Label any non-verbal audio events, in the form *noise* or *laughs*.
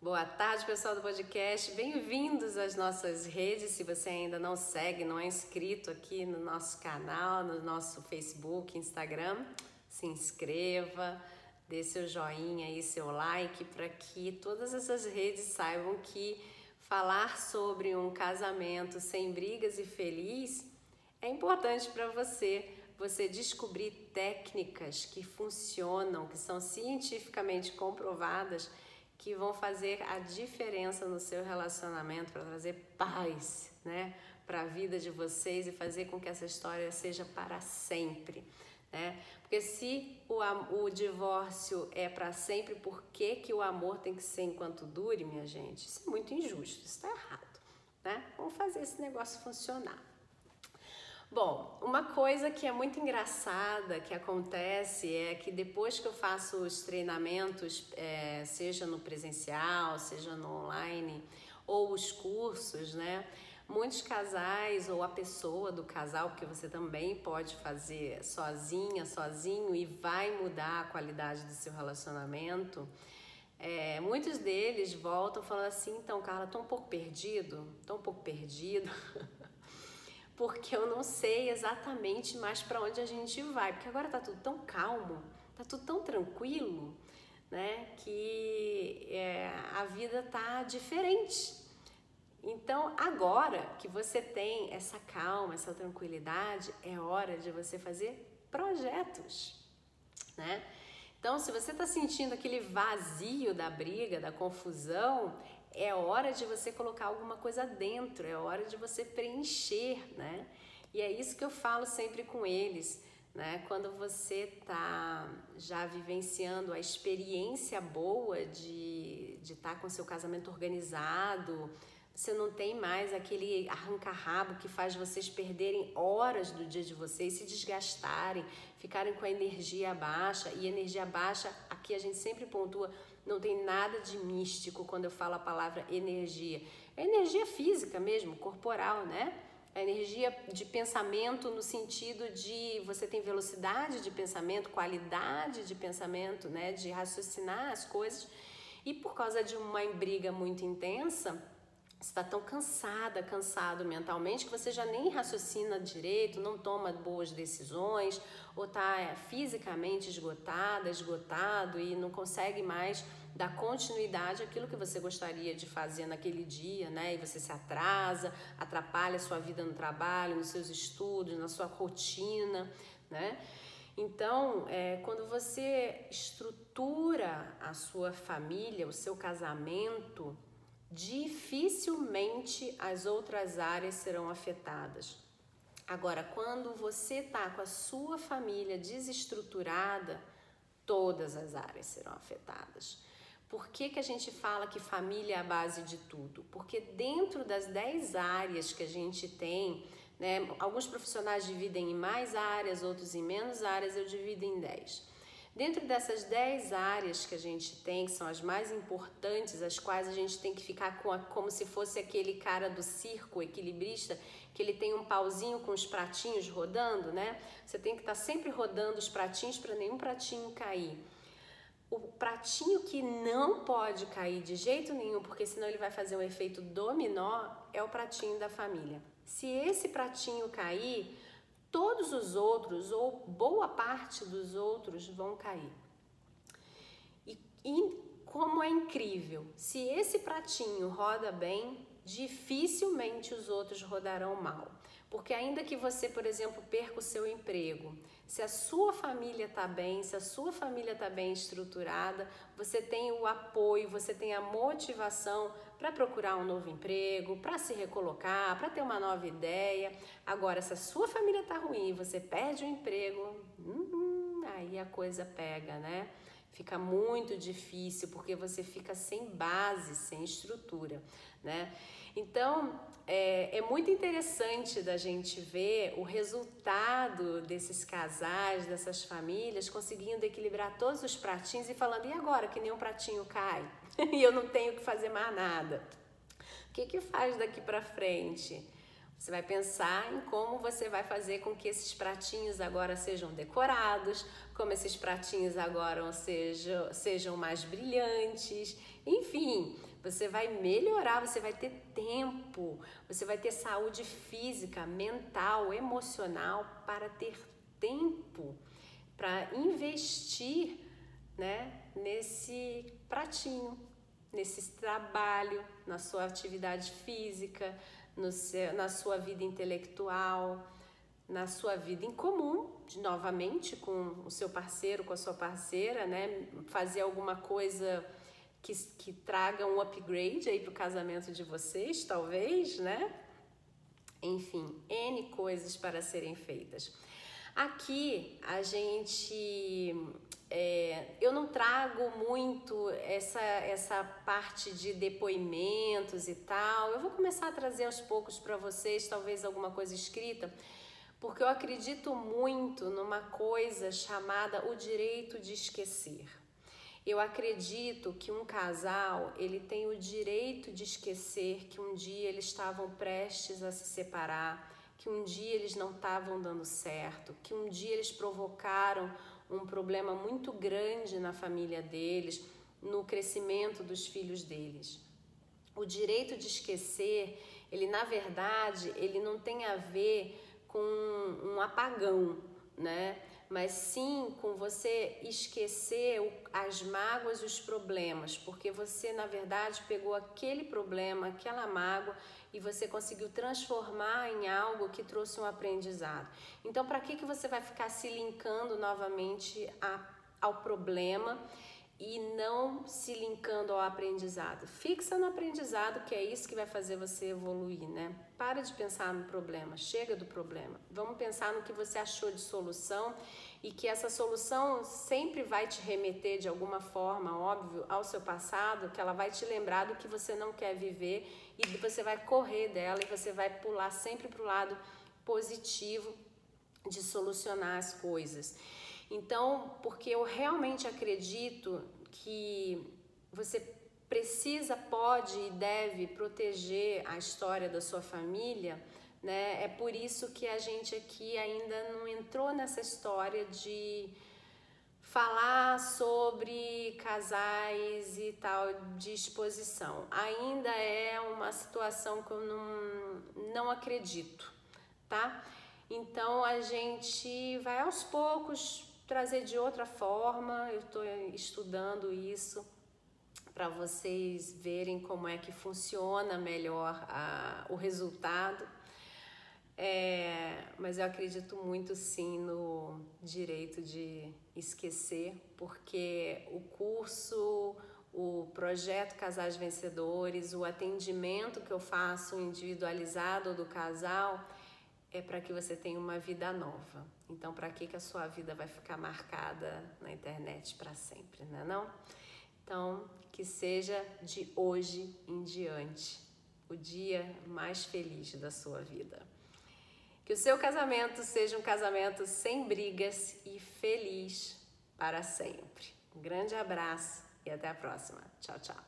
Boa tarde, pessoal do podcast. Bem-vindos às nossas redes. Se você ainda não segue, não é inscrito aqui no nosso canal, no nosso Facebook, Instagram, se inscreva, dê seu joinha e seu like para que todas essas redes saibam que falar sobre um casamento sem brigas e feliz é importante para você. Você descobrir técnicas que funcionam, que são cientificamente comprovadas que vão fazer a diferença no seu relacionamento para trazer paz, né, para a vida de vocês e fazer com que essa história seja para sempre, né? Porque se o, o divórcio é para sempre, por que, que o amor tem que ser enquanto dure, minha gente? Isso é muito injusto, isso está errado, né? Vamos fazer esse negócio funcionar. Bom, uma coisa que é muito engraçada que acontece é que depois que eu faço os treinamentos, é, seja no presencial, seja no online, ou os cursos, né? Muitos casais ou a pessoa do casal, porque você também pode fazer sozinha, sozinho e vai mudar a qualidade do seu relacionamento. É, muitos deles voltam falando assim, então, Carla, tô um pouco perdido, tô um pouco perdido. *laughs* porque eu não sei exatamente mais para onde a gente vai, porque agora tá tudo tão calmo, tá tudo tão tranquilo, né, que é, a vida tá diferente. Então, agora que você tem essa calma, essa tranquilidade, é hora de você fazer projetos, né? Então, se você está sentindo aquele vazio da briga, da confusão, é hora de você colocar alguma coisa dentro, é hora de você preencher, né? E é isso que eu falo sempre com eles, né? Quando você tá já vivenciando a experiência boa de estar tá com seu casamento organizado, você não tem mais aquele arranca-rabo que faz vocês perderem horas do dia de vocês, se desgastarem, ficarem com a energia baixa. E energia baixa, aqui a gente sempre pontua, não tem nada de místico quando eu falo a palavra energia. É energia física mesmo, corporal, né? É energia de pensamento no sentido de você tem velocidade de pensamento, qualidade de pensamento, né? De raciocinar as coisas. E por causa de uma briga muito intensa, está tão cansada, cansado mentalmente que você já nem raciocina direito, não toma boas decisões, ou está é, fisicamente esgotada, esgotado e não consegue mais dar continuidade àquilo que você gostaria de fazer naquele dia, né? E você se atrasa, atrapalha a sua vida no trabalho, nos seus estudos, na sua rotina, né? Então, é, quando você estrutura a sua família, o seu casamento, dificilmente as outras áreas serão afetadas. Agora, quando você está com a sua família desestruturada, todas as áreas serão afetadas. Por que, que a gente fala que família é a base de tudo? Porque dentro das 10 áreas que a gente tem, né, alguns profissionais dividem em mais áreas, outros em menos áreas, eu divido em 10. Dentro dessas 10 áreas que a gente tem, que são as mais importantes, as quais a gente tem que ficar com a, como se fosse aquele cara do circo equilibrista, que ele tem um pauzinho com os pratinhos rodando, né? Você tem que estar tá sempre rodando os pratinhos para nenhum pratinho cair. O pratinho que não pode cair de jeito nenhum, porque senão ele vai fazer um efeito dominó, é o pratinho da família. Se esse pratinho cair, todos os outros, ou boa parte dos outros, vão cair. E, e como é incrível, se esse pratinho roda bem, dificilmente os outros rodarão mal. Porque ainda que você, por exemplo, perca o seu emprego, se a sua família está bem, se a sua família está bem estruturada, você tem o apoio, você tem a motivação para procurar um novo emprego, para se recolocar, para ter uma nova ideia. Agora, se a sua família está ruim e você perde o emprego, hum, aí a coisa pega, né? Fica muito difícil porque você fica sem base, sem estrutura, né? Então, é, é, muito interessante da gente ver o resultado desses casais, dessas famílias, conseguindo equilibrar todos os pratinhos e falando, e agora que nenhum pratinho cai? *laughs* e eu não tenho que fazer mais nada. O que, que faz daqui para frente? Você vai pensar em como você vai fazer com que esses pratinhos agora sejam decorados, como esses pratinhos agora sejam, sejam mais brilhantes, enfim, você vai melhorar, você vai ter tempo, você vai ter saúde física, mental, emocional para ter tempo para investir né, nesse pratinho, nesse trabalho, na sua atividade física, no seu, na sua vida intelectual, na sua vida em comum, de, novamente com o seu parceiro, com a sua parceira, né? Fazer alguma coisa que, que traga um upgrade aí para o casamento de vocês, talvez, né? Enfim, N coisas para serem feitas. Aqui a gente é, eu não trago muito essa, essa parte de depoimentos e tal. Eu vou começar a trazer aos poucos para vocês, talvez alguma coisa escrita, porque eu acredito muito numa coisa chamada o direito de esquecer. Eu acredito que um casal ele tem o direito de esquecer que um dia eles estavam prestes a se separar, que um dia eles não estavam dando certo, que um dia eles provocaram um problema muito grande na família deles, no crescimento dos filhos deles. O direito de esquecer, ele na verdade, ele não tem a ver com um apagão, né? Mas sim com você esquecer as mágoas os problemas, porque você na verdade pegou aquele problema, aquela mágoa e você conseguiu transformar em algo que trouxe um aprendizado. Então, para que, que você vai ficar se linkando novamente a, ao problema e não se linkando ao aprendizado? Fixa no aprendizado, que é isso que vai fazer você evoluir, né? Para de pensar no problema, chega do problema. Vamos pensar no que você achou de solução e que essa solução sempre vai te remeter de alguma forma, óbvio, ao seu passado, que ela vai te lembrar do que você não quer viver e você vai correr dela e você vai pular sempre para o lado positivo de solucionar as coisas. Então, porque eu realmente acredito que você precisa, pode e deve proteger a história da sua família né? É por isso que a gente aqui ainda não entrou nessa história de falar sobre casais e tal de exposição. Ainda é uma situação que eu não, não acredito, tá? Então a gente vai aos poucos trazer de outra forma. Eu estou estudando isso para vocês verem como é que funciona melhor a, o resultado é, mas eu acredito muito sim no direito de esquecer, porque o curso, o projeto Casais Vencedores, o atendimento que eu faço individualizado do casal é para que você tenha uma vida nova. Então, para que, que a sua vida vai ficar marcada na internet para sempre, né? Não? Então, que seja de hoje em diante o dia mais feliz da sua vida. Que o seu casamento seja um casamento sem brigas e feliz para sempre. Um grande abraço e até a próxima. Tchau, tchau.